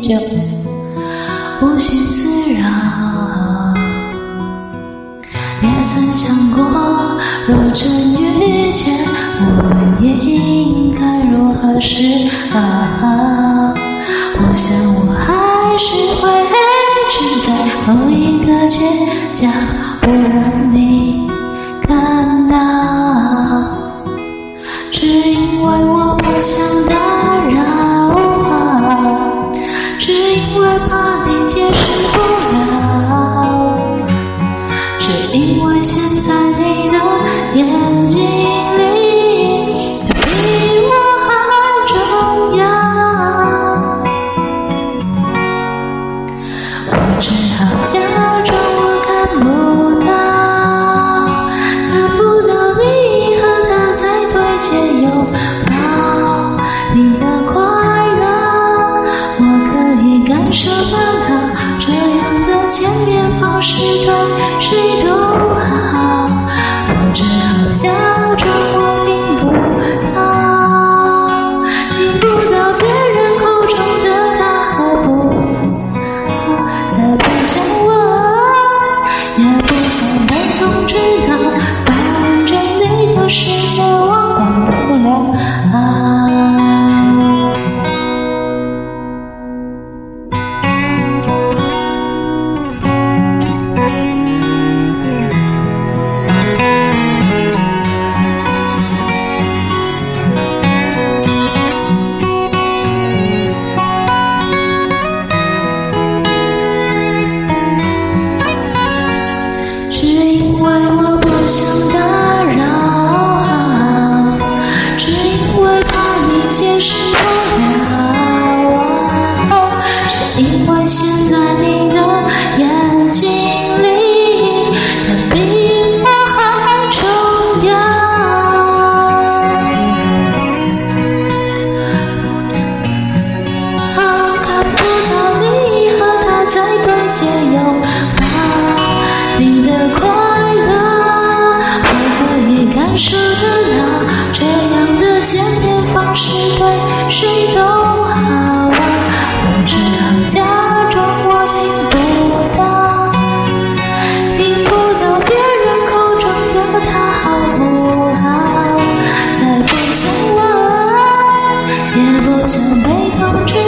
就无心自扰。也曾想过，若真遇见，我们应该如何是好？我想我还是会站在某一个街角，不让你看到，只因为我不想。眼睛里，它比我还重要。我只好将。像被风吹。